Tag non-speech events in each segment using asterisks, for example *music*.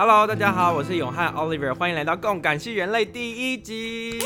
Hello，大家好，我是永汉 Oliver，欢迎来到《共感系人类》第一集。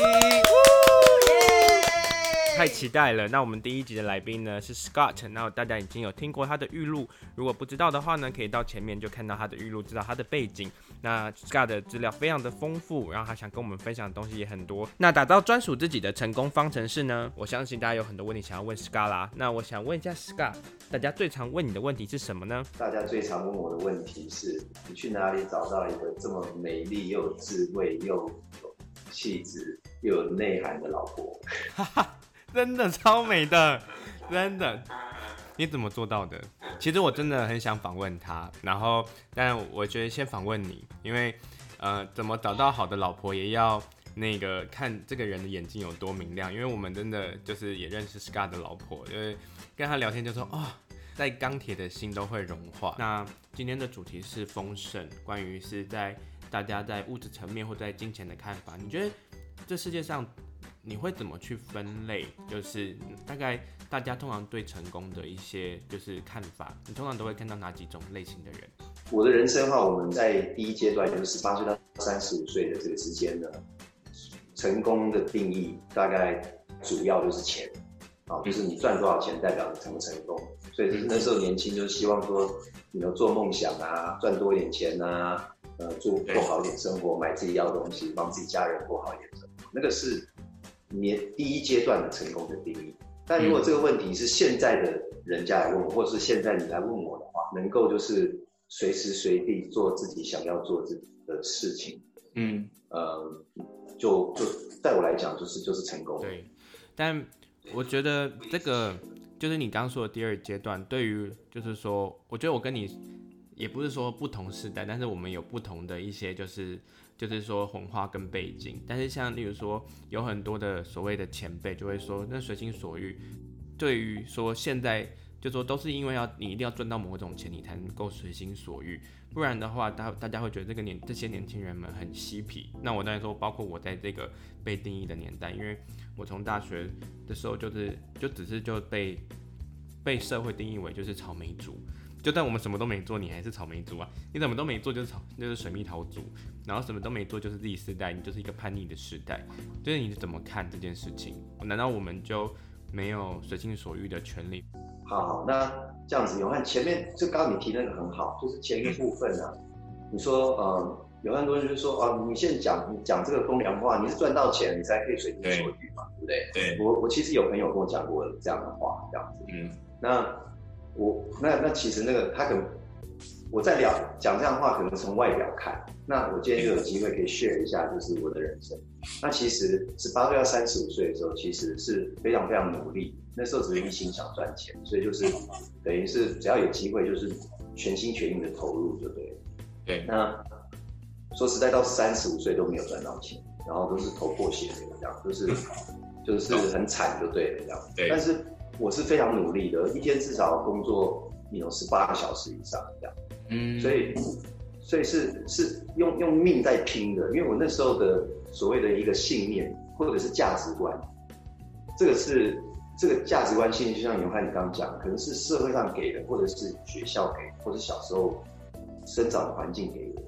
太期待了！那我们第一集的来宾呢是 Scott，那大家已经有听过他的预录，如果不知道的话呢，可以到前面就看到他的预录，知道他的背景。那 Scott 的资料非常的丰富，然后他想跟我们分享的东西也很多。那打造专属自己的成功方程式呢？我相信大家有很多问题想要问 Scott 啦。那我想问一下 Scott，大家最常问你的问题是什么呢？大家最常问我的问题是：你去哪里找到一个这么美丽又有智慧又有气质又有内涵的老婆？哈 *laughs* 哈真的超美的，真的，你怎么做到的？其实我真的很想访问他，然后，但我觉得先访问你，因为，呃，怎么找到好的老婆也要那个看这个人的眼睛有多明亮，因为我们真的就是也认识 Scott 的老婆，因为跟他聊天就说，哦，在钢铁的心都会融化。那今天的主题是丰盛，关于是在大家在物质层面或在金钱的看法，你觉得这世界上？你会怎么去分类？就是大概大家通常对成功的一些就是看法，你通常都会看到哪几种类型的人？我的人生的话，我们在第一阶段，就是十八岁到三十五岁的这个之间呢，成功的定义大概主要就是钱，啊，就是你赚多少钱代表你成不成功。所以就是那时候年轻，就希望说你要做梦想啊，赚多一点钱啊，呃，做过好一点生活，买自己要的东西，帮自己家人过好一点生活，那个是。年第一阶段的成功的定义，但如果这个问题是现在的人家来问我，或是现在你来问我的话，能够就是随时随地做自己想要做自己的事情，嗯，呃，就就在我来讲，就是就是成功。对，但我觉得这个就是你刚刚说的第二阶段，对于就是说，我觉得我跟你也不是说不同时代，但是我们有不同的一些就是。就是说文化跟背景，但是像例如说有很多的所谓的前辈就会说，那随心所欲，对于说现在就说都是因为要你一定要赚到某种钱，你才能够随心所欲，不然的话，大大家会觉得这个年这些年轻人们很嬉皮。那我当然说，包括我在这个被定义的年代，因为我从大学的时候就是就只是就被被社会定义为就是草莓族。就算我们什么都没做，你还是草莓族啊！你怎么都没做，就是草，就是水蜜桃族。然后什么都没做，就是第四代，你就是一个叛逆的时代。就是你怎么看这件事情？难道我们就没有随心所欲的权利？好，好，那这样子，永汉前面就刚刚你提那个很好，就是前一个部分啊。你说，呃，有很多人就说，哦、呃，你现在讲你讲这个风凉话，你是赚到钱，你才可以随心所欲嘛，对，对不对？对。我我其实有朋友跟我讲过这样的话，这样子。嗯。那。我那那其实那个他可能我在聊讲这样的话，可能从外表看。那我今天就有机会可以 share 一下，就是我的人生。那其实十八岁到三十五岁的时候，其实是非常非常努力。那时候只是一心想赚钱，所以就是等于是只要有机会，就是全心全意的投入，就对了。对。那说实在，到三十五岁都没有赚到钱，然后都是头破血流这样，就是 *laughs* 就是很惨，就对了这样。对。但是。我是非常努力的，一天至少工作有十八个小时以上这样，嗯，所以，所以是是用用命在拼的，因为我那时候的所谓的一个信念或者是价值观，这个是这个价值观信念，就像永汉你刚刚讲，可能是社会上给的，或者是学校给，或者小时候生长的环境给的，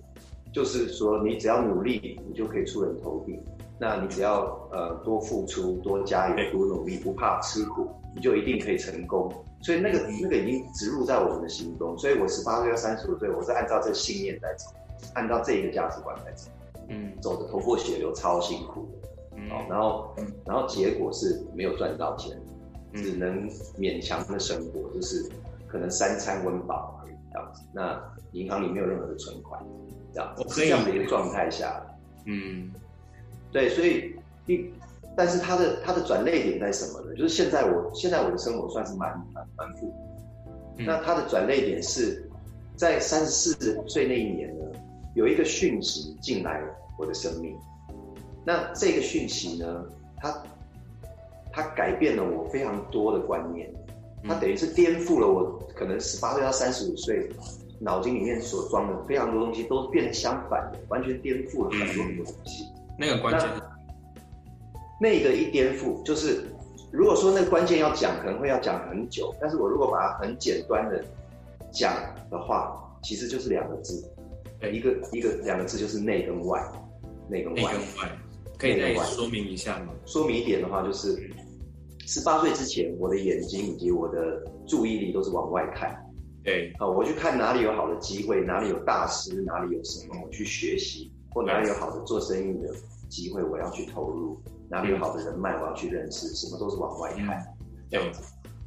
就是说你只要努力，你就可以出人头地。那你只要呃多付出、多加油、多努力，不怕吃苦，你就一定可以成功。所以那个那个已经植入在我们的心中。所以我十八岁到三十五岁，我是按照这个信念在走，按照这一个价值观在走。嗯，走的头破血流，超辛苦的。嗯，然后然后结果是没有赚到钱，只能勉强的生活，就是可能三餐温饱而已这样子。那银行里没有任何的存款，这样子这样的一个状态下，嗯。对，所以一，但是它的它的转捩点在什么呢？就是现在我现在我的生活算是蛮蛮蛮富，嗯、那它的转捩点是在三十四岁那一年呢，有一个讯息进来我的生命，那这个讯息呢，它它改变了我非常多的观念，它等于是颠覆了我可能十八岁到三十五岁脑筋里面所装的非常多东西，都变得相反的，完全颠覆了很多很多东西。那个关键，那，那个一颠覆，就是如果说那个关键要讲，可能会要讲很久。但是我如果把它很简单的讲的话，其实就是两个字，一个一个两个字就是内跟外，内跟外。内跟外，可以再说明一下吗？说明一点的话，就是十八岁之前，我的眼睛以及我的注意力都是往外看。对，好，我去看哪里有好的机会，哪里有大师，哪里有什么，我去学习，或哪里有好的做生意的机会，我要去投入，哪里有好的人脉，我要去认识，什么都是往外看，这样子。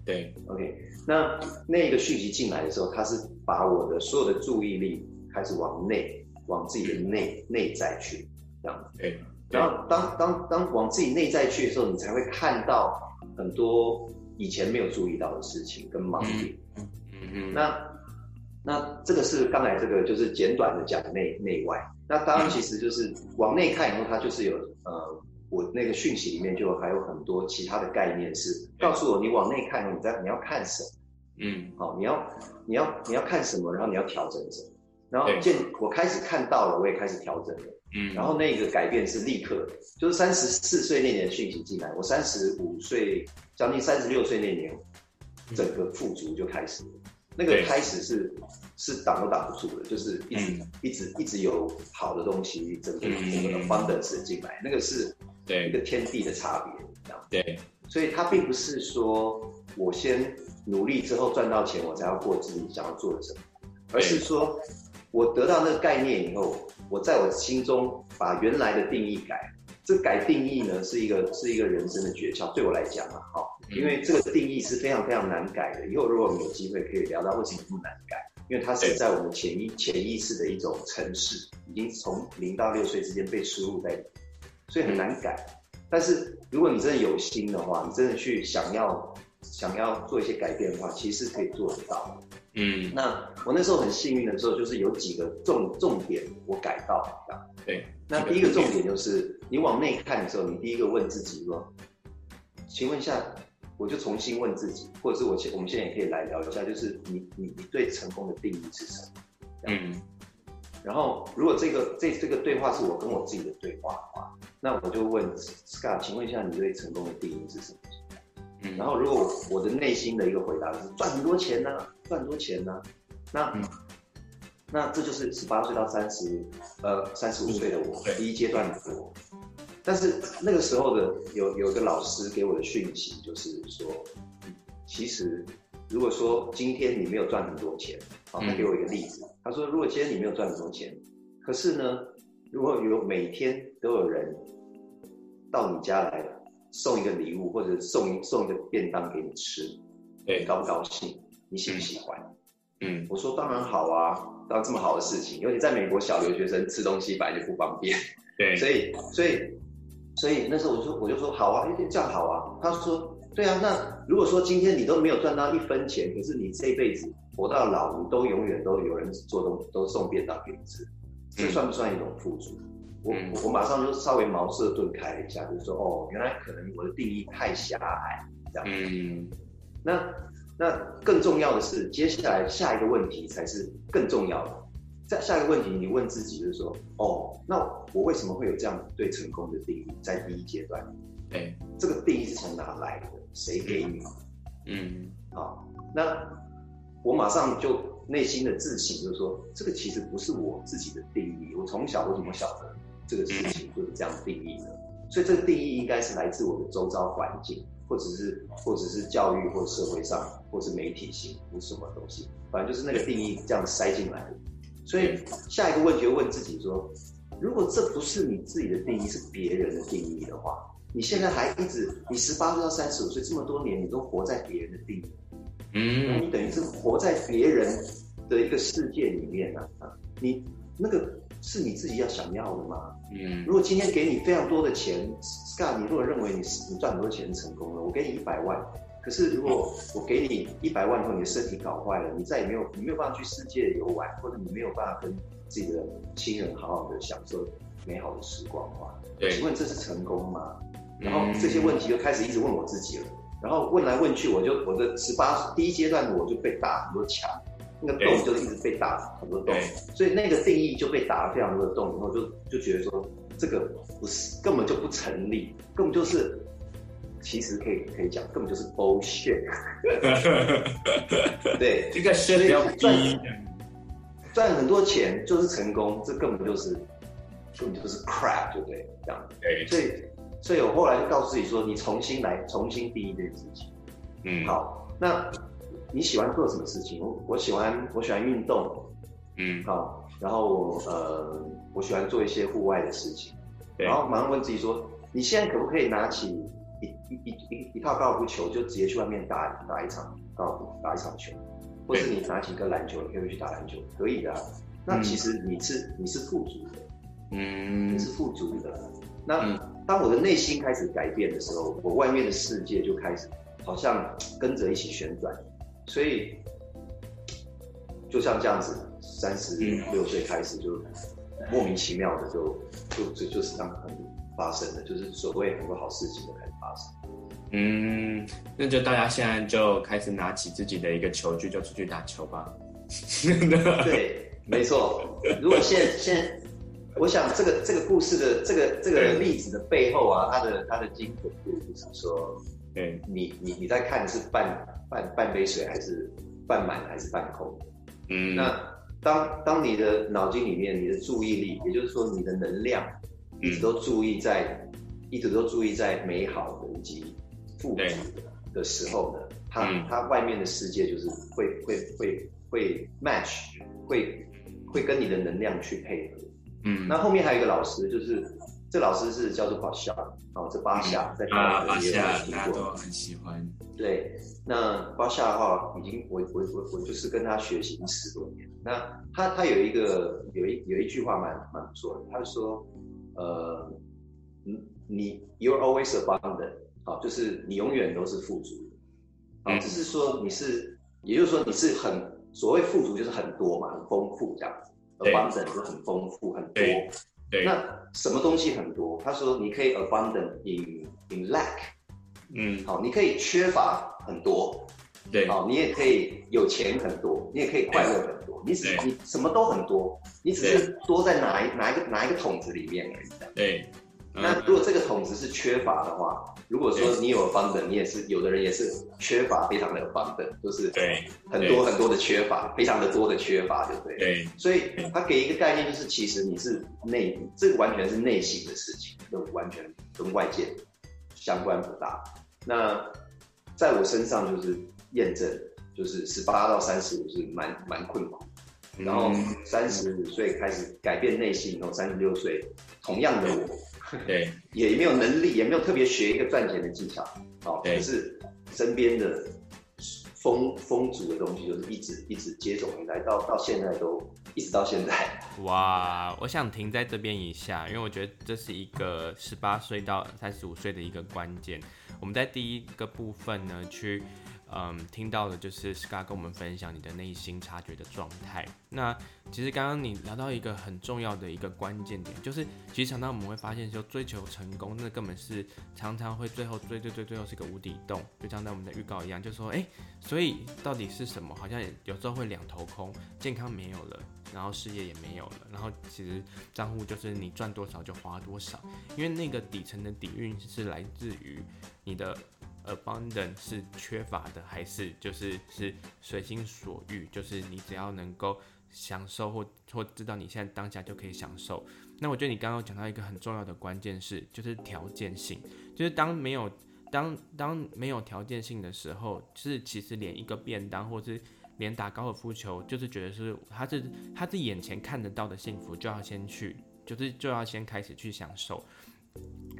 对，OK，那那个讯息进来的时候，他是把我的所有的注意力开始往内，往自己的内内在去，这样子。对，然后当当当往自己内在去的时候，你才会看到很多以前没有注意到的事情跟盲点。嗯嗯，那那这个是刚才这个就是简短的讲内内外。那当然其实就是往内看以后，它就是有呃，我那个讯息里面就还有很多其他的概念是告诉我，你往内看，你在你要看什么？嗯，好，你要你要你要看什么，然后你要调整什么？然后见我开始看到了，我也开始调整了。嗯，然后那个改变是立刻的，就是三十四岁那年讯息进来，我三十五岁将近三十六岁那年，整个富足就开始了。那个开始是是挡都挡不住的，就是一直、嗯、一直一直有好的东西，整个整个的 abundance 进来，那个是一个天地的差别，这样。对，所以它并不是说我先努力之后赚到钱，我才要过自己想要做的生活，而是说我得到那个概念以后，我在我心中把原来的定义改。这改定义呢，是一个是一个人生的诀窍，对我来讲啊，好，因为这个定义是非常非常难改的。以后如果我们有机会可以聊到为什么这么难改，因为它是在我们潜意潜意识的一种城市，已经从零到六岁之间被输入在里面，所以很难改。但是如果你真的有心的话，你真的去想要想要做一些改变的话，其实是可以做得到的。嗯，那我那时候很幸运的时候，就是有几个重重点我改到了。对，那第一个重点就是，你往内看的时候，你第一个问自己说，请问一下，我就重新问自己，或者是我现我们现在也可以来聊一下，就是你你你对成功的定义是什么？嗯，然后如果这个这这个对话是我跟我自己的对话，那我就问 Scott，请问一下，你对成功的定义是什么？嗯，然后如果我的内心的一个回答是赚很多钱呢、啊，赚很多钱呢、啊，那。嗯那这就是十八岁到三十，呃，三十五岁的我，第一阶段的我。但是那个时候的有有一个老师给我的讯息，就是说，其实如果说今天你没有赚很多钱，好，他给我一个例子，他说，如果今天你没有赚很多钱，可是呢，如果有每天都有人到你家来送一个礼物，或者送一送一个便当给你吃，对，高不高兴？你喜不喜欢？嗯，我说当然好啊。到这么好的事情，因为你在美国小留学生吃东西本来就不方便，对，*laughs* 所以所以所以那时候我就说我就说好啊，这样好啊。他说对啊，那如果说今天你都没有赚到一分钱，可是你这辈子活到老，你都永远都有人做东都送便当给你吃，这算不算一种富足？嗯、我我马上就稍微茅塞顿开了一下，就是说哦，原来可能我的定义太狭隘，这样。嗯，那。那更重要的是，接下来下一个问题才是更重要的。在下一个问题，你问自己就是说，哦，那我为什么会有这样对成功的定义？在第一阶段，哎，这个定义是从哪来的？谁给你？嗯，好，那我马上就内心的自省，就是说，这个其实不是我自己的定义。我从小我怎么晓得这个事情就是这样定义的？所以这个定义应该是来自我的周遭环境。或者是，或者是教育，或者社会上，或是媒体性，或什么东西，反正就是那个定义这样塞进来的。所以下一个问题就问自己说：如果这不是你自己的定义，是别人的定义的话，你现在还一直，你十八岁到三十五岁这么多年，你都活在别人的定义，嗯，你等于是活在别人的一个世界里面啊，你那个。是你自己要想要的吗？嗯，如果今天给你非常多的钱，Scott，你如果认为你你赚很多钱成功了，我给你一百万，可是如果我给你一百万以后，你的身体搞坏了，你再也没有你没有办法去世界游玩，或者你没有办法跟自己的亲人好好的享受美好的时光的话，对，请问这是成功吗？然后这些问题就开始一直问我自己了，然后问来问去，我就我的十八第一阶段我就被打很多墙。那个洞就是一直被打很多洞，所以那个定义就被打了非常多的洞，然后就就觉得说这个不是根本就不成立，根本就是其实可以可以讲根本就是 bullshit。*laughs* 对，这个是比较低。赚很多钱就是成功，这根本就是根本就是 crap，对不对？这样。对。所以，所以我后来就告诉自己说，你重新来，重新定义这件事情。嗯。好，那你喜欢做什么事情？我我喜欢我喜欢运动。嗯。好，然后呃，我喜欢做一些户外的事情。然后马上问自己说，你现在可不可以拿起一一一一一套高尔夫球，就直接去外面打打一场高尔夫，打一场球？或是你拿起一个篮球，你可以去打篮球，可以的、啊。那其实你是、嗯、你是富足的，嗯，你是富足的。那、嗯、当我的内心开始改变的时候，我外面的世界就开始好像跟着一起旋转。所以就像这样子，三十六岁开始就莫名其妙的就就就就是这样很发生的，就是所谓很多好事情都开始发生。嗯，那就大家现在就开始拿起自己的一个球具，就出去打球吧。*laughs* 对，没错。如果现在现在，我想这个这个故事的这个这个例子的背后啊，它的它的精准度就是说，嗯你你你在看是半半半杯水还是半满还是半空？嗯，那当当你的脑筋里面你的注意力，也就是说你的能量，一直都注意在，嗯、一直都注意在美好的以及。富足的时候呢，他他外面的世界就是会会会会 match，会会跟你的能量去配合。嗯，那后面还有一个老师，就是这老师是叫做巴夏，哦，这巴夏在巴夏大家都很喜欢。对，那巴夏的话，已经我我我我就是跟他学习十多年。那他他有一个有一有一句话蛮蛮不错的，他说，呃，你你 you're always abundant。好，就是你永远都是富足的，啊，只是说你是，也就是说你是很所谓富足就是很多嘛，很丰富这样子，abundant 就是很丰富很多。对，那什么东西很多？他说你可以 abundant in in lack，嗯，好，你可以缺乏很多，对，好，你也可以有钱很多，你也可以快乐很多，你只你什么都很多，你只是多在哪一哪一个哪一个桶子里面而已。对。那如果这个桶子是缺乏的话，如果说你有 abundant，你也是有的人也是缺乏，非常的 abundant，就是对很多很多的缺乏，非常的多的缺乏，对不对？对。所以他给一个概念，就是其实你是内，这个完全是内心的事情，就完全跟外界相关不大。那在我身上就是验证，就是十八到三十五是蛮蛮困苦，然后三十五岁开始改变内心，然后三十六岁同样的我。*laughs* 对，也没有能力，也没有特别学一个赚钱的技巧，好，可是身边的丰丰足的东西，就是一直一直接踵而来，到到现在都一直到现在。哇，我想停在这边一下，因为我觉得这是一个十八岁到三十五岁的一个关键。我们在第一个部分呢，去。嗯，听到的就是 Scott 跟我们分享你的内心察觉的状态。那其实刚刚你聊到一个很重要的一个关键点，就是其实常常我们会发现说，追求成功，那根本是常常会最后追追追最后是个无底洞，就像在我们的预告一样，就说哎，所以到底是什么？好像有时候会两头空，健康没有了，然后事业也没有了，然后其实账户就是你赚多少就花多少，因为那个底层的底蕴是来自于你的。Abundant 是缺乏的，还是就是是随心所欲？就是你只要能够享受或或知道你现在当下就可以享受。那我觉得你刚刚讲到一个很重要的关键是，就是条件性。就是当没有当当没有条件性的时候，就是其实连一个便当，或是连打高尔夫球，就是觉得是他是他是眼前看得到的幸福，就要先去，就是就要先开始去享受。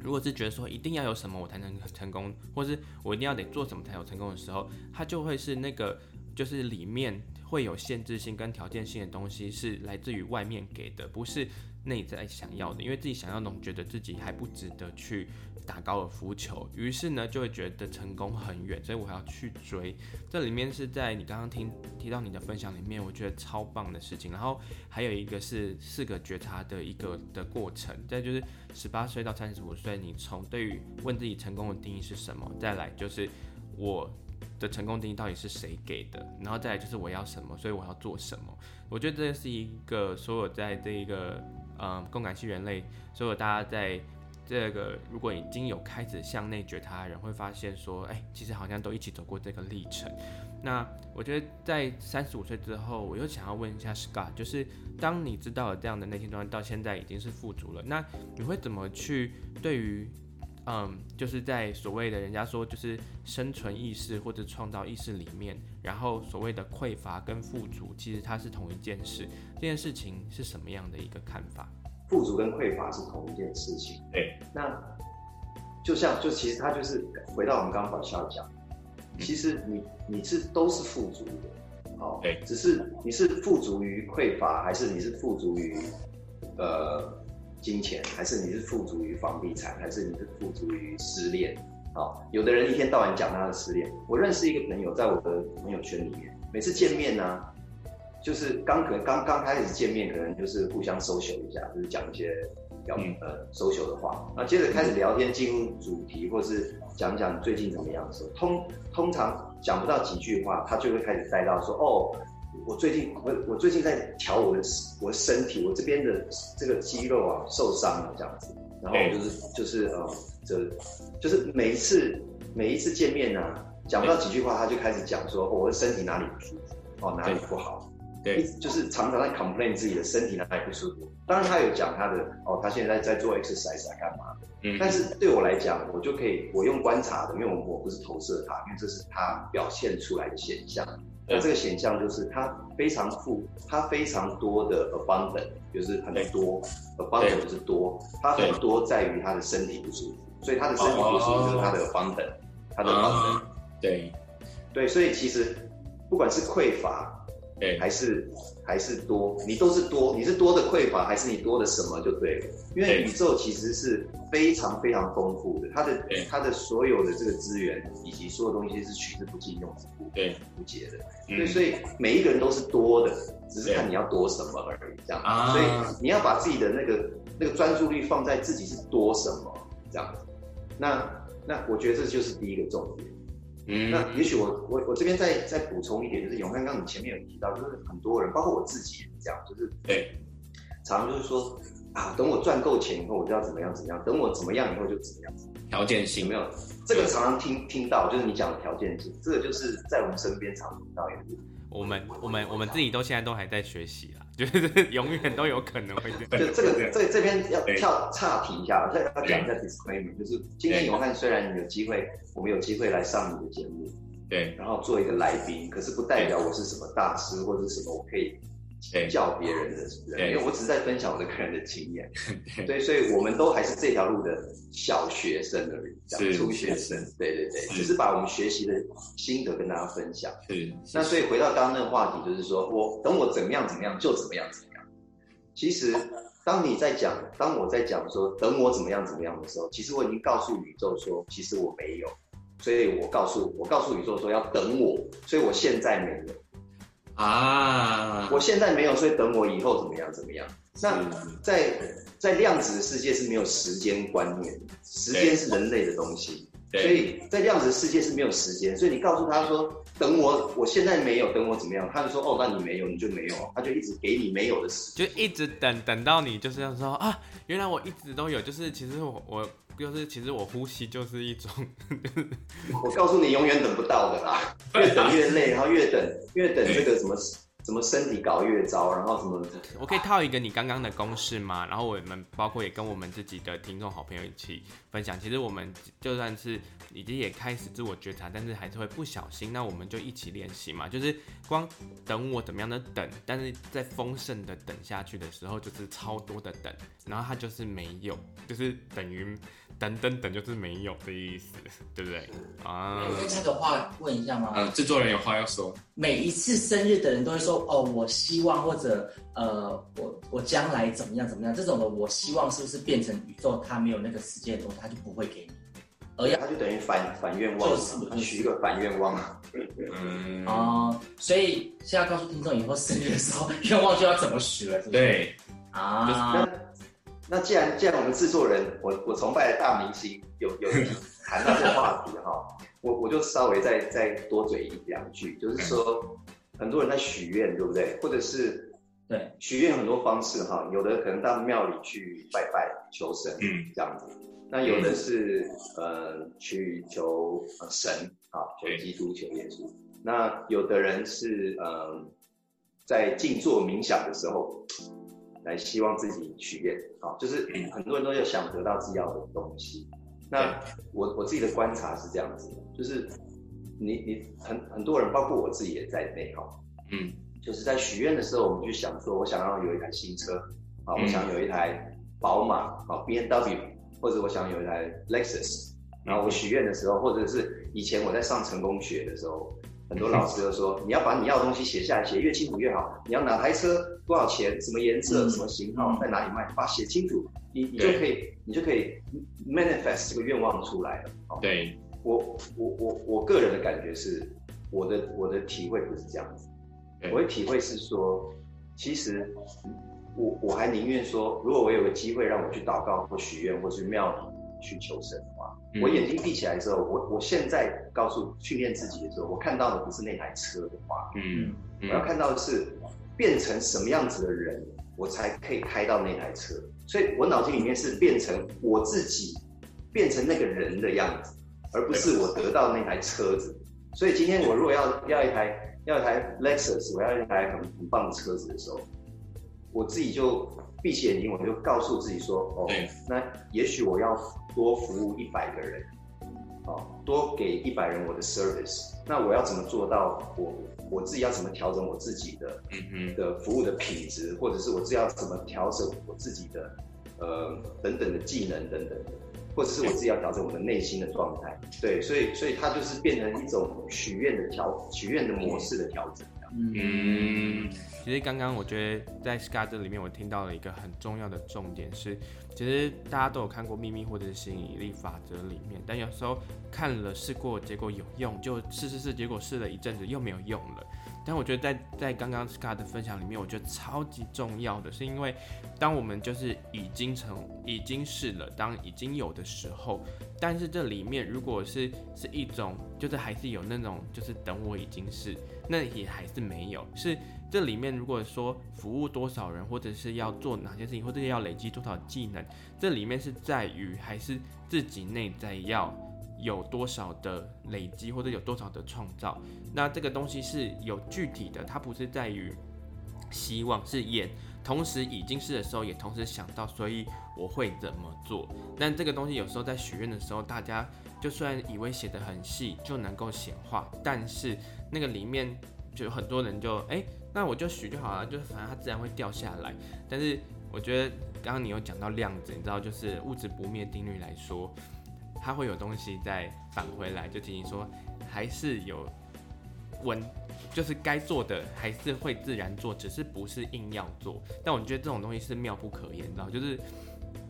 如果是觉得说一定要有什么我才能成功，或是我一定要得做什么才有成功的时候，它就会是那个就是里面会有限制性跟条件性的东西是来自于外面给的，不是内在想要的。因为自己想要那种，觉得自己还不值得去打高尔夫球，于是呢就会觉得成功很远，所以我还要去追。这里面是在你刚刚听提到你的分享里面，我觉得超棒的事情。然后还有一个是四个觉察的一个的过程，再就是。十八岁到三十五岁，你从对于问自己成功的定义是什么？再来就是我的成功定义到底是谁给的？然后再来就是我要什么，所以我要做什么？我觉得这是一个所有在这一个呃共感系人类，所有大家在这个如果已经有开始向内觉察的人，会发现说，哎，其实好像都一起走过这个历程。那我觉得在三十五岁之后，我又想要问一下 Scott，就是当你知道了这样的内心状态，到现在已经是富足了，那你会怎么去对于，嗯，就是在所谓的人家说就是生存意识或者创造意识里面，然后所谓的匮乏跟富足，其实它是同一件事，这件事情是什么样的一个看法？富足跟匮乏是同一件事情。对，那就像就其实它就是回到我们刚刚宝笑讲。其实你你是都是富足的，哦，对，只是你是富足于匮乏，还是你是富足于呃金钱，还是你是富足于房地产，还是你是富足于失恋？哦，有的人一天到晚讲他的失恋。我认识一个朋友，在我的朋友圈里面，每次见面呢、啊，就是刚可能刚刚开始见面，可能就是互相 social 一下，就是讲一些。聊呃，social 的话，那接着开始聊天，进入主题，或是讲讲最近怎么样的时候，通通常讲不到几句话，他就会开始带到说，哦，我最近我我最近在调我的我的身体，我这边的这个肌肉啊受伤了这样子，然后就是就是呃，这就是每一次每一次见面呢、啊，讲不到几句话，他就开始讲说，哦，我的身体哪里不舒服，哦，哪里不好。对，就是常常在 complain 自己的身体哪里不舒服。当然他有讲他的哦，他现在在做 exercise 来干嘛？嗯，但是对我来讲，我就可以我用观察的，因为我我不是投射他，因为这是他表现出来的现象。那这个现象就是他非常富，他非常多的 abundant，就是很多 abundant 就是多，他很多在于他的身体不舒服，所以他的身体不舒服就是他的 abundant，他的 abundant。对，对，所以其实不管是匮乏。对，还是还是多，你都是多，你是多的匮乏，还是你多的什么就对了。因为宇宙其实是非常非常丰富的，它的它的所有的这个资源以及所有东西是取之不尽、用之不对不竭的。对，所以每一个人都是多的，只是看你要多什么而已。这样，所以你要把自己的那个那个专注力放在自己是多什么这样子。那那我觉得这就是第一个重点。嗯，那也许我我我这边再再补充一点，就是永汉刚刚你前面有提到，就是很多人，包括我自己也是这样，就是对，常常就是说啊，等我赚够钱以后，我就要怎么样怎么样，等我怎么样以后就怎么样，条件性。没有，这个常常听听到，就是你讲的条件性，这个就是在我们身边常听到也是。我们我们我们自己都现在都还在学习啦，*laughs* 就是永远都有可能会这样。就这个这这边要跳岔题一下，再要讲一下 disclaimer，就是今天永汉虽然你有机会，我们有机会来上你的节目，对，然后做一个来宾，可是不代表我是什么大师或者什么，我可以。教别人的人，因为我只是在分享我的个人的经验，*laughs* 对，所以我们都还是这条路的小学生而已，是初学生，对对对，只是把我们学习的心得跟大家分享。是，那所以回到刚刚那个话题，就是说我等我怎么样怎么样就怎么样怎么样。其实当你在讲，当我在讲说等我怎么样怎么样的时候，其实我已经告诉宇宙说，其实我没有，所以我告诉我告诉宇宙说要等我，所以我现在没有。啊，我现在没有，所以等我以后怎么样怎么样？那在在量子的世界是没有时间观念的，时间是人类的东西，所以在量子世界是没有时间。所以你告诉他说等我，我现在没有，等我怎么样？他就说哦，那你没有，你就没有，他就一直给你没有的时间，就一直等等到你就是要说啊，原来我一直都有，就是其实我我。就是其实我呼吸就是一种，我告诉你永远等不到的啦，越等越累，然后越等越等这个什么。什么身体搞越糟，然后什么？我可以套一个你刚刚的公式吗？然后我们包括也跟我们自己的听众好朋友一起分享。其实我们就算是已经也开始自我觉察，但是还是会不小心。那我们就一起练习嘛，就是光等我怎么样的等，但是在丰盛的等下去的时候，就是超多的等，然后它就是没有，就是等于等等等就是没有的意思，对不对？啊，有这个话问一下吗？嗯，制作人有话要说。每一次生日的人都会说。哦，我希望或者呃，我我将来怎么样怎么样？这种的我希望是不是变成宇宙？它没有那个时间的东西，它就不会给你，而要它就等于反反愿望，就是许一个反愿望。嗯哦，所以现在告诉听众，以后生日的时候愿望就要怎么许了，是不是？对啊。那那既然既然我们制作人，我我崇拜的大明星有有 *laughs* 谈到这个话题哈，我我就稍微再再多嘴一两句，就是说。很多人在许愿，对不对？或者是对许愿很多方式哈，有的可能到庙里去拜拜求神，嗯，这样子。那有的是呃去求神啊，求基督，求耶稣。那有的人是呃在静坐冥想的时候，来希望自己许愿啊，就是很多人都要想得到自己要的东西。那我我自己的观察是这样子，就是你你很很多人，包括我自己也在内哈，嗯，就是在许愿的时候，我们就想说，我想要有一台新车啊，我想有一台宝马啊，B N W，或者我想有一台 Lexus，然后我许愿的时候，或者是以前我在上成功学的时候。很多老师都说，你要把你要的东西写下来，写越清楚越好。你要哪台车，多少钱，什么颜色，什么型号，在哪里卖，把写清楚，你你就可以，你就可以 manifest 这个愿望出来了。对，我我我我个人的感觉是，我的我的体会不是这样子，我的体会是说，其实我我还宁愿说，如果我有个机会让我去祷告或许愿或是庙里。去求神我眼睛闭起来的时候，我我现在告诉训练自己的时候，我看到的不是那台车的话，嗯，我要看到的是变成什么样子的人，我才可以开到那台车。所以我脑筋里面是变成我自己，变成那个人的样子，而不是我得到那台车子。所以今天我如果要要一台要一台 Lexus，我要一台很很棒的车子的时候，我自己就闭起眼睛，我就告诉自己说，哦，那也许我要。多服务一百个人，哦，多给一百人我的 service，那我要怎么做到我？我我自己要怎么调整我自己的，嗯嗯，的服务的品质，或者是我自己要怎么调整我自己的，呃，等等的技能等等的，或者是我自己要调整我的内心的状态。对，所以所以它就是变成一种许愿的调，许愿的模式的调整。嗯，其实刚刚我觉得在 Scar 这里面，我听到了一个很重要的重点是，其实大家都有看过秘密或者是吸引力法则里面，但有时候看了试过，结果有用，就试试试，结果试了一阵子又没有用了。但我觉得在在刚刚 Scott 的分享里面，我觉得超级重要的是，因为当我们就是已经成已经是了，当已经有的时候，但是这里面如果是是一种，就是还是有那种就是等我已经是。那也还是没有，是这里面如果说服务多少人，或者是要做哪些事情，或者要累积多少技能，这里面是在于还是自己内在要有多少的累积，或者有多少的创造。那这个东西是有具体的，它不是在于希望，是也同时已经是的时候，也同时想到，所以我会怎么做。但这个东西有时候在许愿的时候，大家就算以为写得很细就能够显化，但是。那个里面就有很多人就哎、那我就许就好了，就是反正它自然会掉下来。但是我觉得刚刚你有讲到量子，你知道就是物质不灭定律来说，它会有东西再返回来，就提醒说还是有稳，就是该做的还是会自然做，只是不是硬要做。但我觉得这种东西是妙不可言，你知道，就是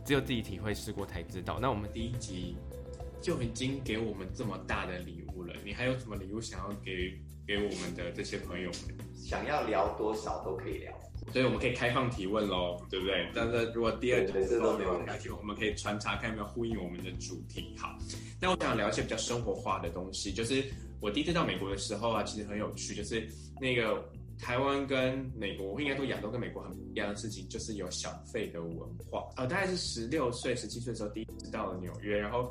只有自己体会试过才知道。那我们第一集就已经给我们这么大的礼物了，你还有什么礼物想要给？给我们的这些朋友们，想要聊多少都可以聊，所以我们可以开放提问喽，对不对？但是如果第二题这都没有问题，我们可以穿插看有没有呼应我们的主题。好，那我想聊一些比较生活化的东西，就是我第一次到美国的时候啊，其实很有趣，就是那个台湾跟美国，我应该说亚洲跟美国很不一样的事情，就是有小费的文化。呃，大概是十六岁、十七岁的时候，第一次到了纽约，然后。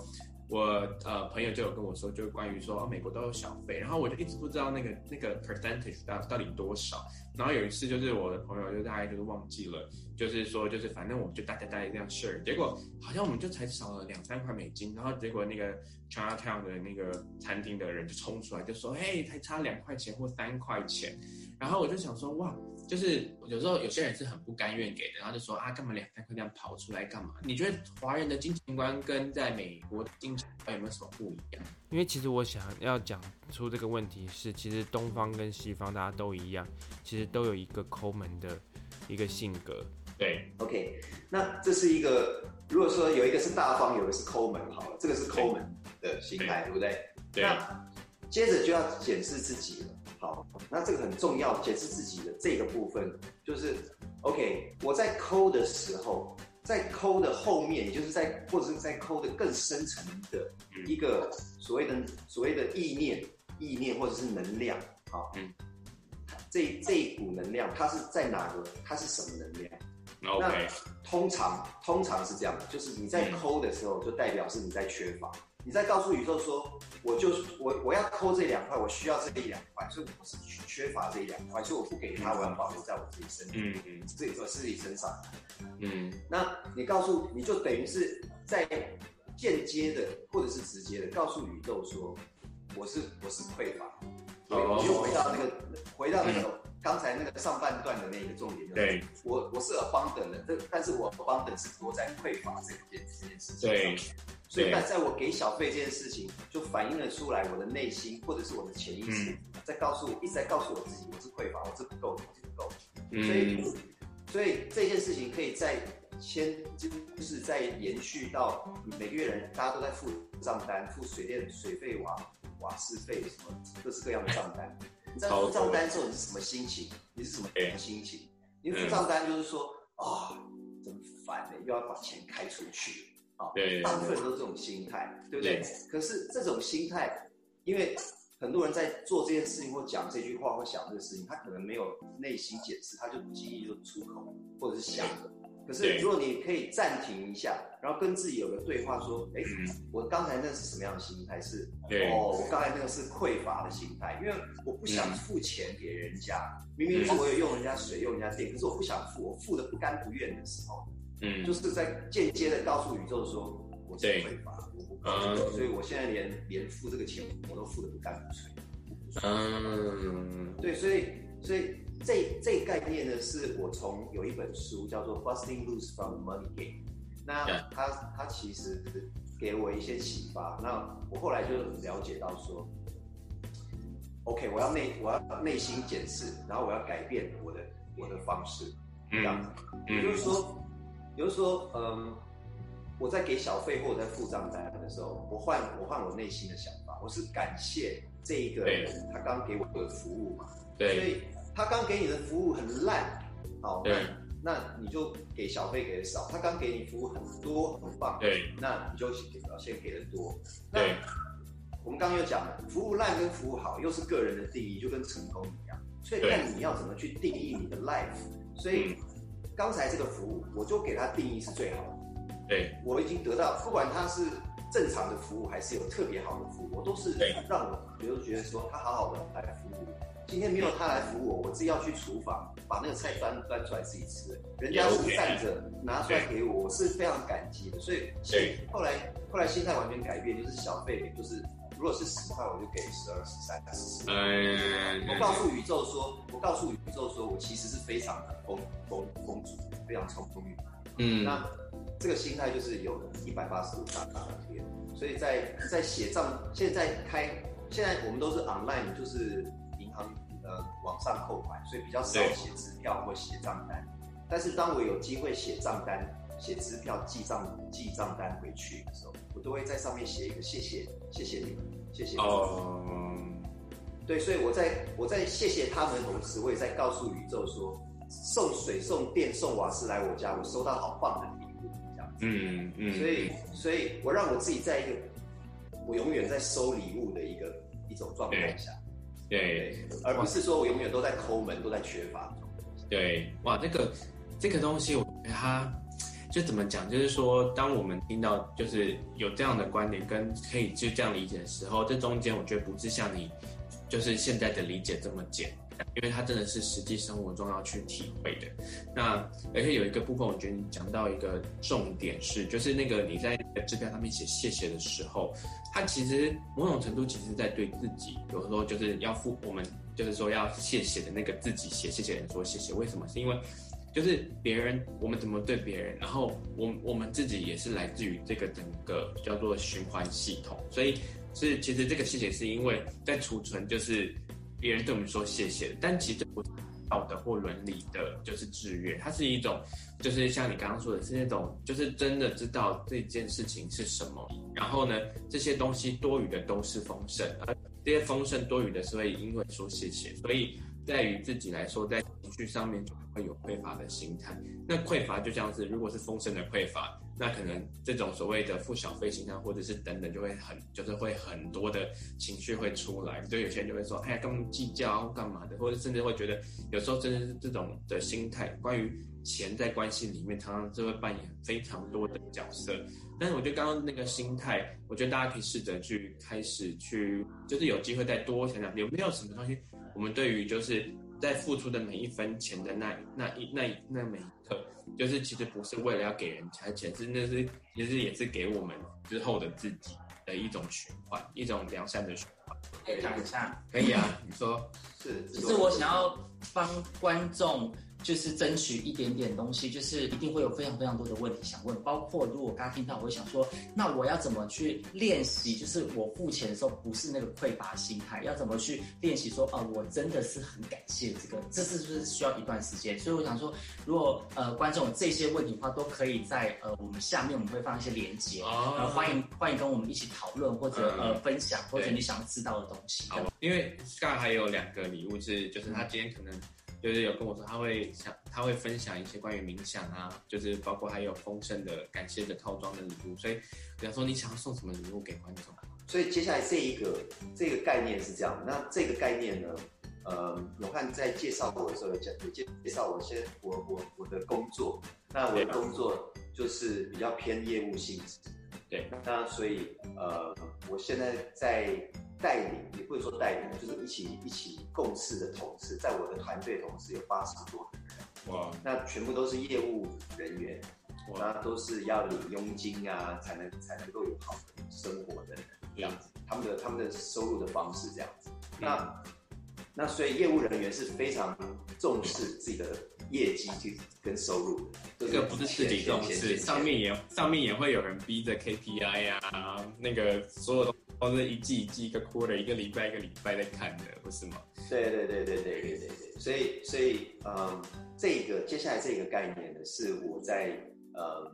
我呃朋友就有跟我说，就关于说哦，美国都有小费，然后我就一直不知道那个那个 percentage 到到底多少。然后有一次就是我的朋友就大概就是忘记了，就是说就是反正我们就大家大家这样 share，结果好像我们就才少了两三块美金，然后结果那个 Chinatown 的那个餐厅的人就冲出来就说，嘿，才差两块钱或三块钱，然后我就想说哇。就是有时候有些人是很不甘愿给的，然后就说啊，干嘛两三块这样跑出来干嘛？你觉得华人的金钱观跟在美国的金钱观有没有什么不一样？因为其实我想要讲出这个问题是，其实东方跟西方大家都一样，其实都有一个抠门的一个性格。对，OK，那这是一个，如果说有一个是大方，有一个是抠门，好了，这个是抠门的心态，对，对不对？对。那接着就要检视自己了。好，那这个很重要，解释自己的这个部分就是，OK，我在抠的时候，在抠的后面，也就是在或者是在抠的更深层的一个所谓的所谓的意念、意念或者是能量，好，嗯，这这一股能量它是在哪个？它是什么能量？OK，那通常通常是这样的，就是你在抠的时候，就代表是你在缺乏。嗯、你在告诉宇宙说，我就是我我要抠这两块，我需要这一两块，所以我是缺乏这一两块，所以我不给他，我要保留在我自己身体，嗯嗯，自己说自己身上。嗯，那你告诉你就等于是在间接的或者是直接的告诉宇宙说，我是我是匮乏。哦，又回到那个回到那个。嗯刚才那个上半段的那个重点，对，我我是 abundant 的，这但是我 abundant 是多在匮乏这件这件事情。上，对，所以在在我给小费这件事情，就反映了出来我的内心或者是我的潜意识、嗯、在告诉我，一直在告诉我自己，我是匮乏，我是不够的，我是不够。所以所以这件事情可以在先就是再延续到你每个月人大家都在付账单，付水电水费瓦瓦斯费什么各式各样的账单。你在付账单的时候，你是什么心情？你是什么心情？你付账单就是说，啊、哦，真烦的，又要把钱开出去啊。对，大部分人都是这种心态，对不对？对。可是这种心态，因为很多人在做这件事情或讲这句话或想这个事情，他可能没有内心解释，他就不经意就出口或者是想的。可是，如果你可以暂停一下，然后跟自己有个对话，说：“哎，我刚才那是什么样的心态？是哦，我刚才那个是匮乏的心态，因为我不想付钱给人家。明明是我有用人家水、用人家电，可是我不想付，我付的不甘不愿的时候，嗯，就是在间接的告诉宇宙说，我是匮乏，我不够，所以我现在连连付这个钱我都付的不甘不脆。嗯，对，所以所以。这这概念呢，是我从有一本书叫做《Busting Loose from Money Game》，那它它其实给我一些启发。那我后来就了解到说，OK，我要内我要内心检视，然后我要改变我的我的方式，这样子。也就是说，比如说，嗯，我在给小费或者在付账单的时候，我换我换我内心的想法，我是感谢这一个人他刚给我的服务嘛，对，所以。他刚给你的服务很烂，好，那那你就给小费给的少。他刚给你服务很多很棒，对，那你就表现给的多。那我们刚刚又讲了，服务烂跟服务好又是个人的定义，就跟成功一样。所以看你要怎么去定义你的 life。所以刚才这个服务，我就给他定义是最好的。对，我已经得到，不管他是正常的服务还是有特别好的服务，我都是让我比如觉得说他好好的来服务。今天没有他来服务我，我自己要去厨房把那个菜端端出来自己吃。人家是站着拿出来给我，我是非常感激的。所以，后来后来心态完全改变，就是小费就是如果是十块，我就给十二、十三、十四。我告诉宇宙说，我告诉宇宙说我其实是非常的公公公主，非常充裕。嗯，那这个心态就是有了一百八十度大大改变。所以在在写账，现在开，现在我们都是 online，就是。呃，网上扣款，所以比较少写支票或写账单。但是当我有机会写账单、写支票、记账记账单回去的时候，我都会在上面写一个谢谢，谢谢你们，谢谢你们。哦。Um, 对，所以我在我在谢谢他们的同时，我也在告诉宇宙说，送水、送电、送瓦斯来我家，我收到好棒的礼物，这样子。嗯嗯。所以，所以我让我自己在一个我永远在收礼物的一个一种状态下。对，而不是说我永远都在抠门，都在缺乏。对，哇，这个这个东西，我觉得它就怎么讲？就是说，当我们听到就是有这样的观点，跟可以就这样理解的时候，这中间我觉得不是像你就是现在的理解这么简单。因为它真的是实际生活中要去体会的，那而且有一个部分，我觉得你讲到一个重点是，就是那个你在支票上面写谢谢的时候，它其实某种程度其实在对自己，有时候就是要付我们就是说要谢谢的那个自己写谢谢人说谢谢，为什么？是因为就是别人我们怎么对别人，然后我我们自己也是来自于这个整个叫做循环系统，所以是其实这个谢谢是因为在储存就是。别人对我们说谢谢，但其实不是道德或伦理的，就是制约。它是一种，就是像你刚刚说的，是那种，就是真的知道这件事情是什么。然后呢，这些东西多余的都是丰盛，而这些丰盛多余的是会因为说谢谢。所以在于自己来说，在情绪上面就会有匮乏的心态。那匮乏就像是，如果是丰盛的匮乏，那可能这种所谓的付小费心态，或者是等等，就会很就是会很多的情绪会出来。就有些人就会说，哎呀，干嘛计较干嘛的，或者甚至会觉得有时候真的是这种的心态，关于钱在关系里面，常常就会扮演非常多的角色。但是我觉得刚刚那个心态，我觉得大家可以试着去开始去，就是有机会再多想想，有没有什么东西，我们对于就是在付出的每一分钱的那那一那那每一刻，就是其实不是为了要给人家，钱是那是其实也是给我们之后的自己的一种循环，一种良善的循环。可以讲一下，可以啊，你说是，只是我想要帮观众。就是争取一点点东西，就是一定会有非常非常多的问题想问，包括如果我刚刚听到，我会想说，那我要怎么去练习？就是我付钱的时候不是那个匮乏心态，要怎么去练习？说，呃，我真的是很感谢这个，这是不是需要一段时间？所以我想说，如果呃观众有这些问题的话，都可以在呃我们下面我们会放一些连接，哦、呃欢迎欢迎跟我们一起讨论或者、嗯、呃分享，或者你想要知道的东西。好，因为 Scott 还有两个礼物是，就是他今天可能。就是有跟我说，他会想，他会分享一些关于冥想啊，就是包括还有丰盛的感谢的套装的礼物。所以，比方说你想要送什么礼物给观众？所以接下来这一个这个概念是这样，那这个概念呢，呃，永汉在介绍我的时候有讲，有介介绍我先我我我的工作，那我的工作就是比较偏业务性质，对，那所以呃，我现在在。带领也不能说带领，就是一起一起共事的同事，在我的团队同事有八十多个人，哇，那全部都是业务人员，哇，那都是要领佣金啊，才能才能够有好的生活的，这样子，他们的他们的收入的方式这样子，嗯、那那所以业务人员是非常重视自己的业绩去跟收入的，这个不是自己重视，上面也上面也会有人逼着 KPI 呀、啊，那个所有的。都是一季一季一个 quarter 一个礼拜一个礼拜在看的，不是吗？对对对对对对对。所以所以嗯，这个接下来这个概念呢，是我在呃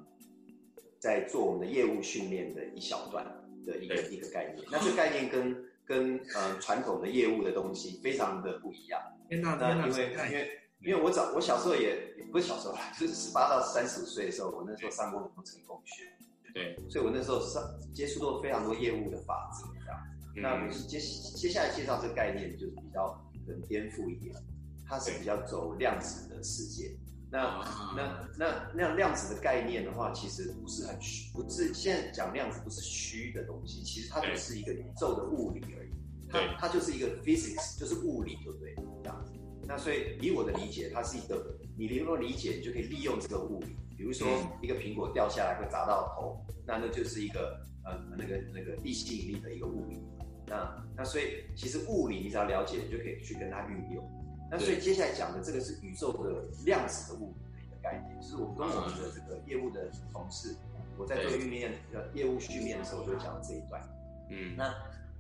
在做我们的业务训练的一小段的一个一个概念。那这概念跟跟呃传统的业务的东西非常的不一样。那那因为因为因为我早我小时候也不是小时候啦，就是十八到三十岁的时候，我那时候上过很多成功学。对，所以我那时候上接触到非常多业务的法则，这样。嗯、那接接下来介绍这个概念，就是比较可能颠覆一点，它是比较走量子的世界。那、啊、那那那量子的概念的话，其实不是很虚，不是现在讲量子不是虚的东西，其实它就是一个宇宙的物理而已。它它就是一个 physics，就是物理，对不对？这样子。那所以以我的理解，它是一个，你能够理解，你就可以利用这个物理。比如说，一个苹果掉下来会砸到头，那那就是一个呃那个那个地吸引力的一个物理。那那所以其实物理你只要了解，你就可以去跟它运用。那所以接下来讲的这个是宇宙的量子的物理的一个概念，就是我跟我们的这个业务的同事，我在做训练呃业务训练的时候，我就讲了这一段。嗯，那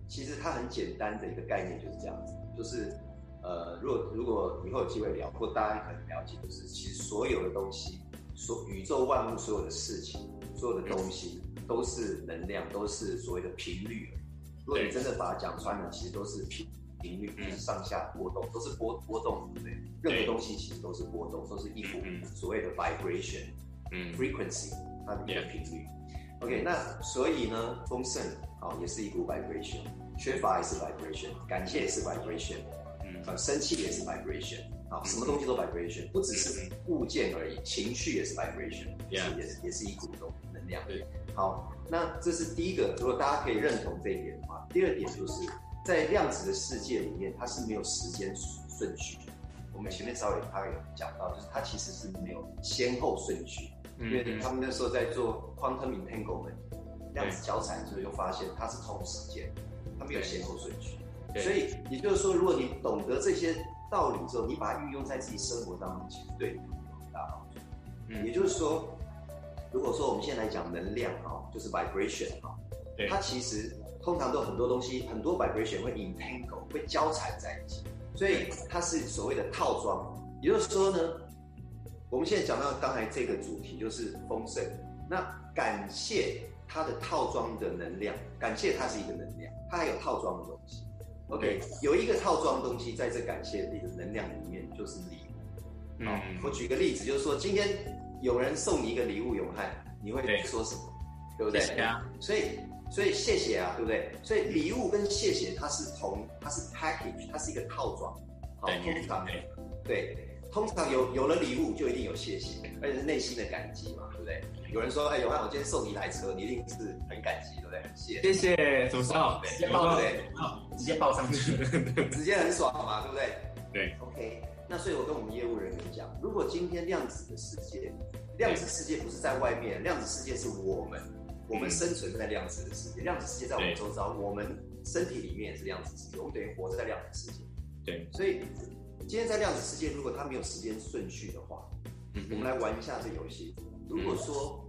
其实它很简单的一个概念就是这样子，就是呃如果如果以后有机会聊，或大家可能了解，就是其实所有的东西。所宇宙万物所有的事情，所有的东西都是能量，都是所谓的频率。如果你真的把它讲穿了，其实都是频频率，就是上下波动，都是波波动，对不对？任何东西其实都是波动，都是一股所谓的 vibration，嗯，frequency，它的一个频率。OK，那所以呢，丰盛啊也是一股 vibration，缺乏也是 vibration，感谢也是 vibration，嗯，呃，生气也是 vibration。啊，什么东西都 vibration，不只是物件而已，情绪也是 vibration，也是也是一股动能量。对，好，那这是第一个，如果大家可以认同这一点的话，第二点就是在量子的世界里面，它是没有时间顺序。我们前面稍微他有讲到，就是它其实是没有先后顺序，因为他们那时候在做 quantum entanglement 量子交缠，的时候就发现它是同时间，它没有先后顺序。所以也就是说，如果你懂得这些。道理之后，你把它运用在自己生活当中，其实对你有很大帮助。嗯，也就是说，如果说我们现在来讲能量哈，就是 vibration 哈，对，它其实通常都很多东西，很多 vibration 会 entangle，会交缠在一起，所以它是所谓的套装。也就是说呢，我们现在讲到刚才这个主题就是丰盛，那感谢它的套装的能量，感谢它是一个能量，它还有套装的东西。OK，有一个套装东西在这感谢你的能量里面，就是礼物。好，我举个例子，就是说今天有人送你一个礼物，永汉，你会说什么？对，对不对？谢谢啊。所以所以谢谢啊，对不对？所以礼物跟谢谢它是同，它是 package，它是一个套装。好，通常对，通常有有了礼物就一定有谢谢，而且是内心的感激嘛，对不对？有人说，哎，永汉，我今天送你一台车，你一定是很感激，对不对？谢谢谢，怎么说？直接报对，直接报上去，*laughs* 直接很爽嘛，对不对？对，OK。那所以我跟我们业务人员讲，如果今天量子的世界，量子世界不是在外面，量子世界是我们，我们生存在量子的世界，量子世界在我们周遭，我们身体里面也是量子世界，我们等于活在量子世界。对，所以今天在量子世界，如果它没有时间顺序的话，我们来玩一下这游戏。如果说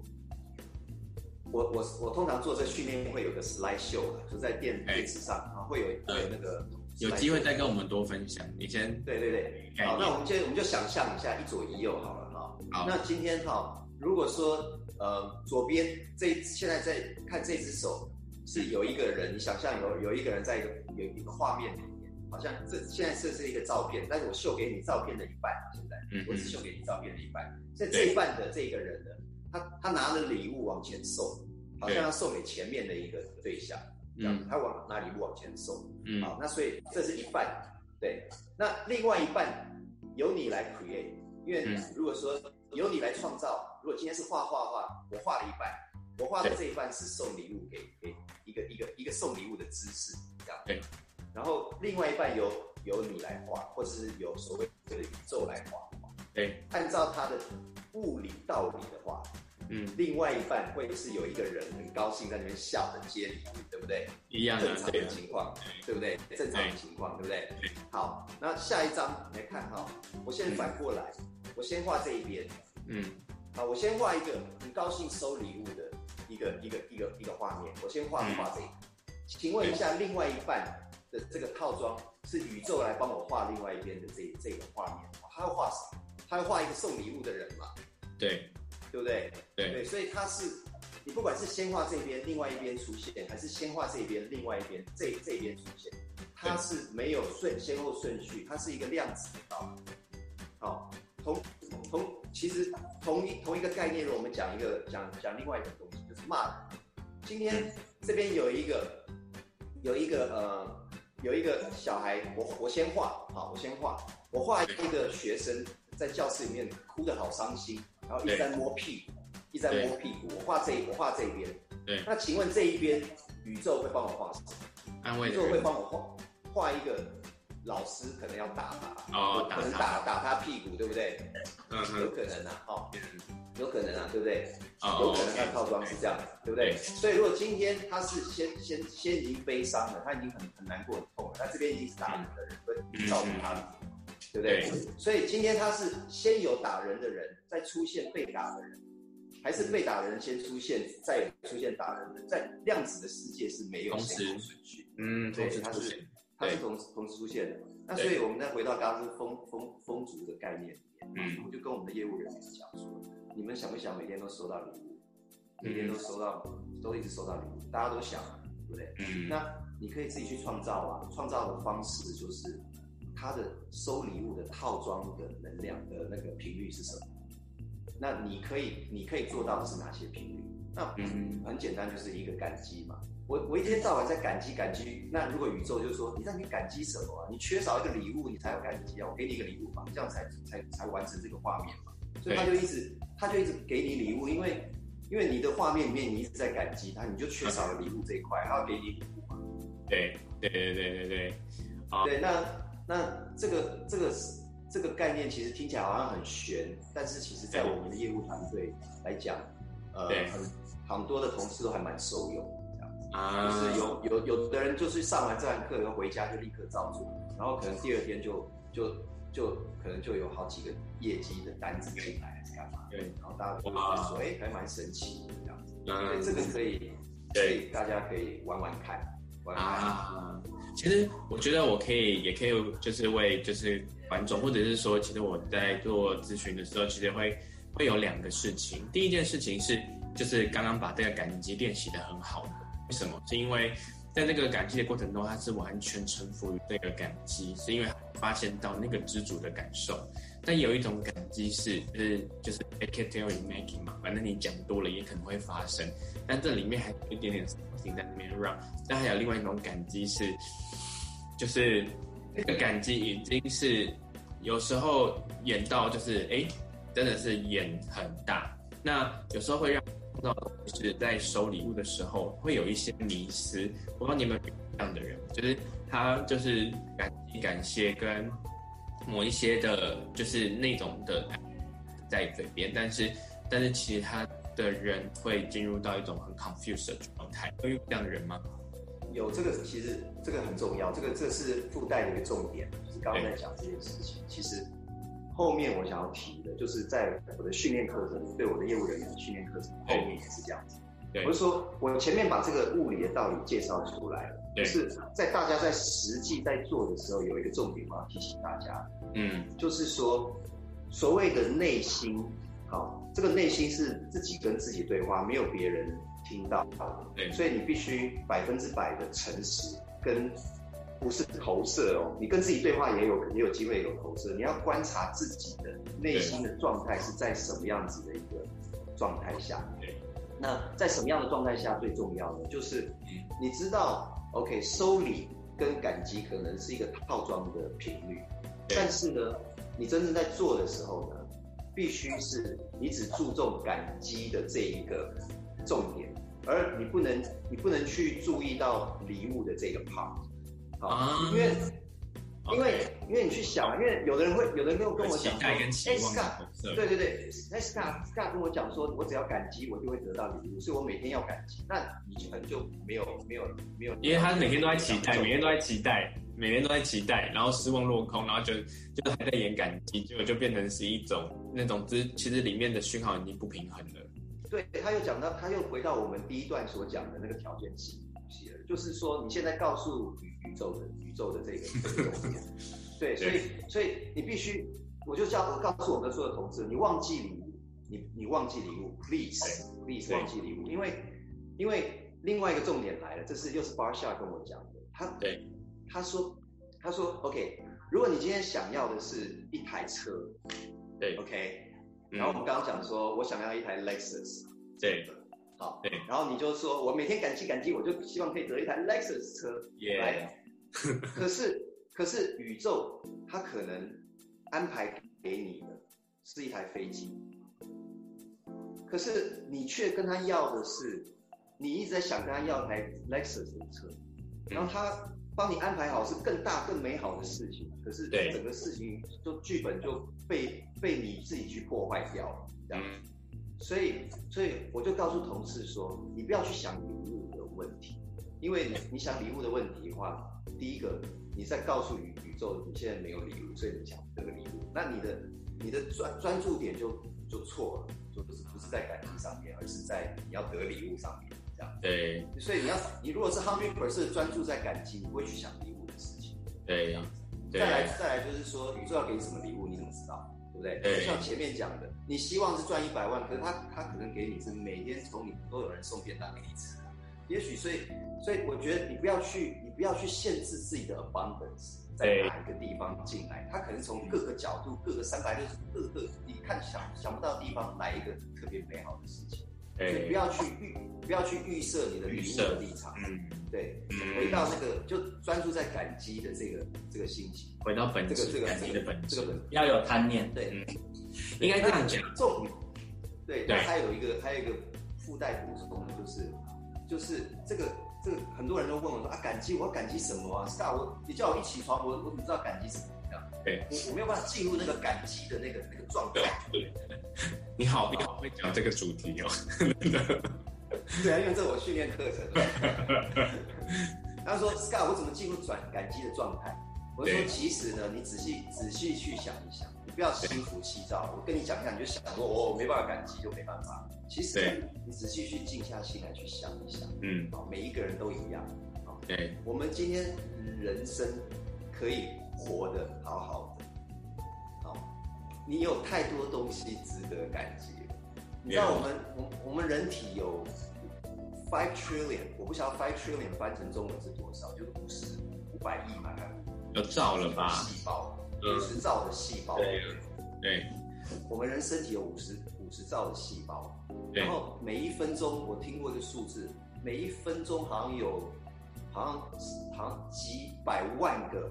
我我我通常做这训练会有个 slide show 的，就在电电视上啊，会有会有那个。有机会再跟我们多分享。你先对对对，好，那我们就我们就想象一下一左一右好了哈。好，那今天哈，如果说呃左边这现在在看这只手是有一个人，你想象有有一个人在一个有一个画面里面，好像这现在这是一个照片，但是我秀给你照片的一半，现在我只秀给你照片的一半，在这一半的这个人呢，他他拿着礼物往前送，好像要送给前面的一个对象。这样，他往拿礼物往前送？嗯，好，那所以这是一半，对。那另外一半由你来 create，因为如果说由你来创造，如果今天是画画的话，我画了一半，我画的这一半是送礼物给给一个一个一个送礼物的姿势，这样。对。然后另外一半由由你来画，或者是由所谓的宇宙来画。对。按照它的物理道理的话。嗯，另外一半会是有一个人很高兴在那边笑着接礼物，对不对？一样正常的情况，对不对？正常的情况，对不对？好，那下一张来看哈，我先反过来，我先画这一边，嗯，好，我先画一个很高兴收礼物的一个一个一个一个画面，我先画画这个。请问一下，另外一半的这个套装是宇宙来帮我画另外一边的这这个画面，他要画什么？他要画一个送礼物的人嘛？对。对不对？对对，所以他是，你不管是先画这边，另外一边出现，还是先画这边，另外一边这这边出现，它是没有顺先后顺序，它是一个量子的道理。好，同同其实同一同一个概念，我们讲一个讲讲另外一个东西，就是骂人。今天这边有一个有一个呃有一个小孩，我我先画，好，我先画，我画一个学生在教室里面哭得好伤心。然后一直在摸屁股，一直在摸屁股。我画这，我画这边。对。那请问这一边宇宙会帮我画什么？安慰。宇宙会帮我画画一个老师可能要打他，哦，可能打打他屁股，对不对？嗯。有可能啊，哦，有可能啊，对不对？有可能他套装是这样，对不对？所以如果今天他是先先先已经悲伤了，他已经很很难过很痛了，那这边已经是打人的人会照顾他。对不对？对，所以今天他是先有打人的人，再出现被打的人，还是被打的人先出现，再出现打人的？在量子的世界是没有先后顺序。嗯，对，它是他是同同时出现的。那所以我们再回到刚刚是风风风族的概念里面，我就跟我们的业务人员讲说，你们想不想每天都收到礼物？每天都收到，都一直收到礼物，大家都想，对不对？嗯，那你可以自己去创造啊，创造的方式就是。它的收礼物的套装的能量的那个频率是什么？那你可以你可以做到的是哪些频率？那嗯，很简单，就是一个感激嘛。我我一天到晚在感激感激。那如果宇宙就说，你让你感激什么啊？你缺少一个礼物，你才有感激啊。我给你一个礼物嘛，这样才才才完成这个画面嘛。所以他就一直他就一直给你礼物，因为因为你的画面里面你一直在感激他，你就缺少了礼物这一块，他要给你礼物嘛。对对对对对对，好，对那。那这个这个这个概念其实听起来好像很玄，但是其实在我们的业务团队来讲，呃，很很多的同事都还蛮受用的这样子，啊，就是有有有的人就是上完这堂课然后回家就立刻照做，然后可能第二天就就就可能就有好几个业绩的单子进来还是干嘛？对，然后大家都会说，哎，还蛮神奇的这样子，嗯，这个可以，对，大家可以玩玩看，玩玩看。啊其实我觉得我可以，也可以，就是为就是观众，或者是说，其实我在做咨询的时候，其实会会有两个事情。第一件事情是，就是刚刚把这个感激练习的很好的，为什么？是因为在那个感激的过程中，他是完全臣服于这个感激，是因为发现到那个知足的感受。但有一种感激是，就是就是 fake it till you making 嘛，反正你讲多了也可能会发生。但这里面还有一点点事情在里面让。但还有另外一种感激是，就是那个感激已经是有时候演到就是哎、真的是演很大。那有时候会让那就是在收礼物的时候会有一些迷失。我不知道你们有没有这样的人，就是他就是感感谢跟。某一些的，就是那种的，在嘴边，但是，但是其实他的人会进入到一种很 confused 的状态，会有这样的人吗？有这个，其实这个很重要，这个这是附带的一个重点，就是刚刚在讲这件事情。其实后面我想要提的，就是在我的训练课程，对我的业务人员的训练课程后面也是这样子。我是说，我前面把这个物理的道理介绍出来了，就是在大家在实际在做的时候，有一个重点我要提醒大家，嗯，就是说，所谓的内心，好，这个内心是自己跟自己对话，没有别人听到，对，所以你必须百分之百的诚实，跟不是投射哦，你跟自己对话也有也有机会有投射，你要观察自己的内心的状态是在什么样子的一个状态下，对。那在什么样的状态下最重要呢？就是你知道，OK，收礼跟感激可能是一个套装的频率，但是呢，你真正在做的时候呢，必须是你只注重感激的这一个重点，而你不能你不能去注意到礼物的这个 part，好，因为。因为因为你去想，因为有的人会，有的人跟跟我讲说，哎，Scott，对对对，哎，Scott，Scott 跟我讲说，我只要感激，我就会得到礼物，所以我每天要感激。那你可能就没有没有没有，因为他每天都在期待，每天都在期待，每天都在期待，然后失望落空，然后就就还在演感激，结果就变成是一种那种之，其实里面的讯号已经不平衡了。对，他又讲到，他又回到我们第一段所讲的那个条件性。就是说，你现在告诉宇宇宙的宇宙的这个 *laughs* 这个东西，对，所以所以你必须，我就叫告诉我们所有同志，你忘记礼物，你你忘记礼物，please please 忘记礼物，因为因为另外一个重点来了，这是又是 Barsha 跟我讲的，他对。他说他说 OK，如果你今天想要的是一台车，对。OK，然后我们刚刚讲说我想要一台 Lexus，对。好，对，然后你就说，我每天感激感激，我就希望可以得一台 Lexus 车，耶。可是，可是宇宙它可能安排给你的是一台飞机，可是你却跟他要的是，你一直在想跟他要台 Lexus 的车，然后他帮你安排好是更大更美好的事情，可是整个事情就剧本就被被你自己去破坏掉了，这样。所以，所以我就告诉同事说，你不要去想礼物的问题，因为你你想礼物的问题的话，第一个你在告诉宇宇宙你现在没有礼物，所以你想这个礼物，那你的你的专专注点就就错了，就不是不是在感情上面，而是在你要得礼物上面这样。对，所以你要你如果是 hundred percent 专注在感情，你不会去想礼物的事情。对，这样子。再来再来就是说，宇宙要给你什么礼物，你怎么知道？对不对？就像前面讲的。你希望是赚一百万，可是他他可能给你是每天从你都有人送便当给你吃，也许所以所以我觉得你不要去你不要去限制自己的 abundance 在哪一个地方进来，他可能从各个角度各个三百六十各个你看想想不到的地方来一个特别美好的事情，所以不要去预不要去预设你的礼物的立场，嗯，对，回到那个就专注在感激的这个这个心情，回到本这个这个感激的本这个本要有贪念，对。*laughs* 应该这样讲，重对，对，还有一个，还有一个附带补充的，就是，就是这个，这个很多人都问我说啊，感激，我要感激什么啊？Scott，我你叫我一起床，我我怎么知道感激什么？这样，对，我我没有办法进入那个感激的那个那个状态。对，*laughs* 你好，你好会讲这个主题哦。*laughs* 对啊，因为这我训练课程。他说，Scott，我怎么进入转感激的状态？我说，其实呢，你仔细仔细去想一想。你不要心浮气躁，我跟你讲一下，你就想说，我、哦、没办法感激就没办法。其实你仔细去静下心来去想一想，嗯，好，每一个人都一样，好，对，我们今天人生可以活得好好的，好，你有太多东西值得感激。你知道我们我我们人体有 five trillion，我不晓得 five trillion 翻成中文是多少，就是五十五百亿嘛，有兆了吧？细胞。五十兆的细胞，对，对，我们人身体有五十五十兆的细胞，然后每一分钟，我听过一个数字，每一分钟好像有，好像好像几百万个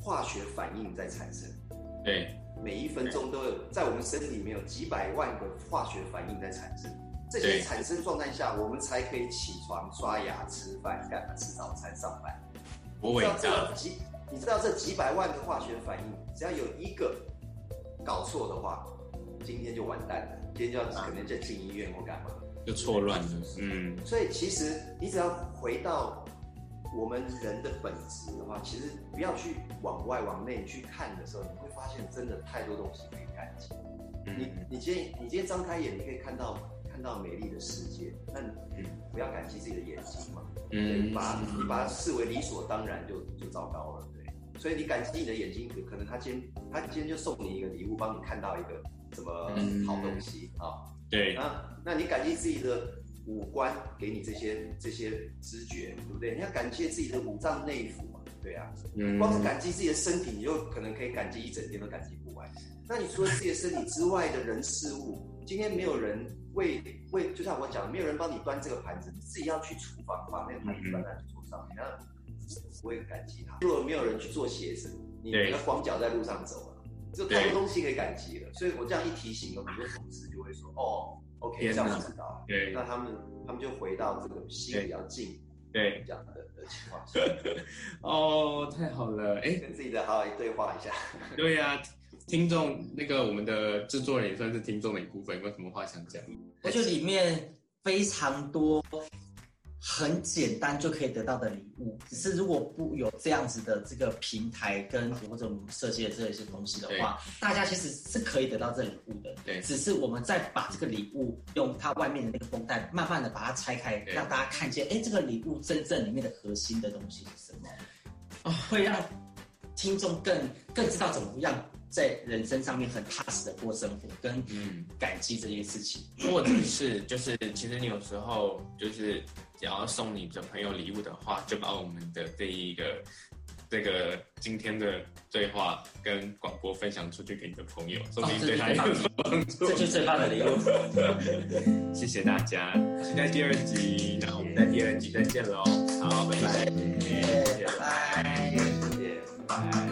化学反应在产生。对，每一分钟都有在我们身体里面有几百万个化学反应在产生。这些产生状态下，我们才可以起床、刷牙、吃饭、干嘛、吃早餐、上班。我伟大。你知道这几百万个化学反应，只要有一个搞错的话，今天就完蛋了。今天就要可能就进医院或干嘛，就错乱了。嗯。所以其实你只要回到我们人的本质的话，其实不要去往外往内去看的时候，你会发现真的太多东西可以感激。你你今天你今天张开眼，你可以看到看到美丽的世界，那你不要感激自己的眼睛嘛。嗯。把你把它视为理所当然就，就就糟糕了。对所以你感激你的眼睛，可能他今天他今天就送你一个礼物，帮你看到一个什么好东西啊？嗯哦、对啊，那你感激自己的五官给你这些这些知觉，对不对？你要感谢自己的五脏内腑嘛，对啊。嗯。光是感激自己的身体，你就可能可以感激一整天都感激不完。那你除了自己的身体之外的人事物，今天没有人为为，就像我讲，没有人帮你端这个盘子，你自己要去厨房把那个盘子端在桌上，你要。不会感激他。如果没有人去做鞋子，你要光脚在路上走了，就太多东西可以感激了。所以我这样一提醒，有很多同事就会说：“哦，OK，这样子知道。”对，那他们他们就回到这个心比较近，对这样的的情况下。哦，太好了，哎，跟自己的好好对话一下。对呀，听众那个我们的制作人也算是听众的一部分，有没有什么话想讲？我觉得里面非常多。很简单就可以得到的礼物，只是如果不有这样子的这个平台跟或者我们设计的这些东西的话，大家其实是可以得到这礼物的。对，只是我们再把这个礼物用它外面的那个绷带，慢慢的把它拆开，让大家看见，哎，这个礼物真正里面的核心的东西是什么？啊，会让听众更更知道怎么样在人生上面很踏实的过生活，跟嗯感激这件事情，或者是就是其实你有时候就是。想要送你的朋友礼物的话，就把我们的这一个这个今天的对话跟广播分享出去给你的朋友，说不定对他有帮助。这就是最棒的礼物。*laughs* 谢谢大家，期待第二集，那我们在第二集再见喽。好，拜拜，拜拜。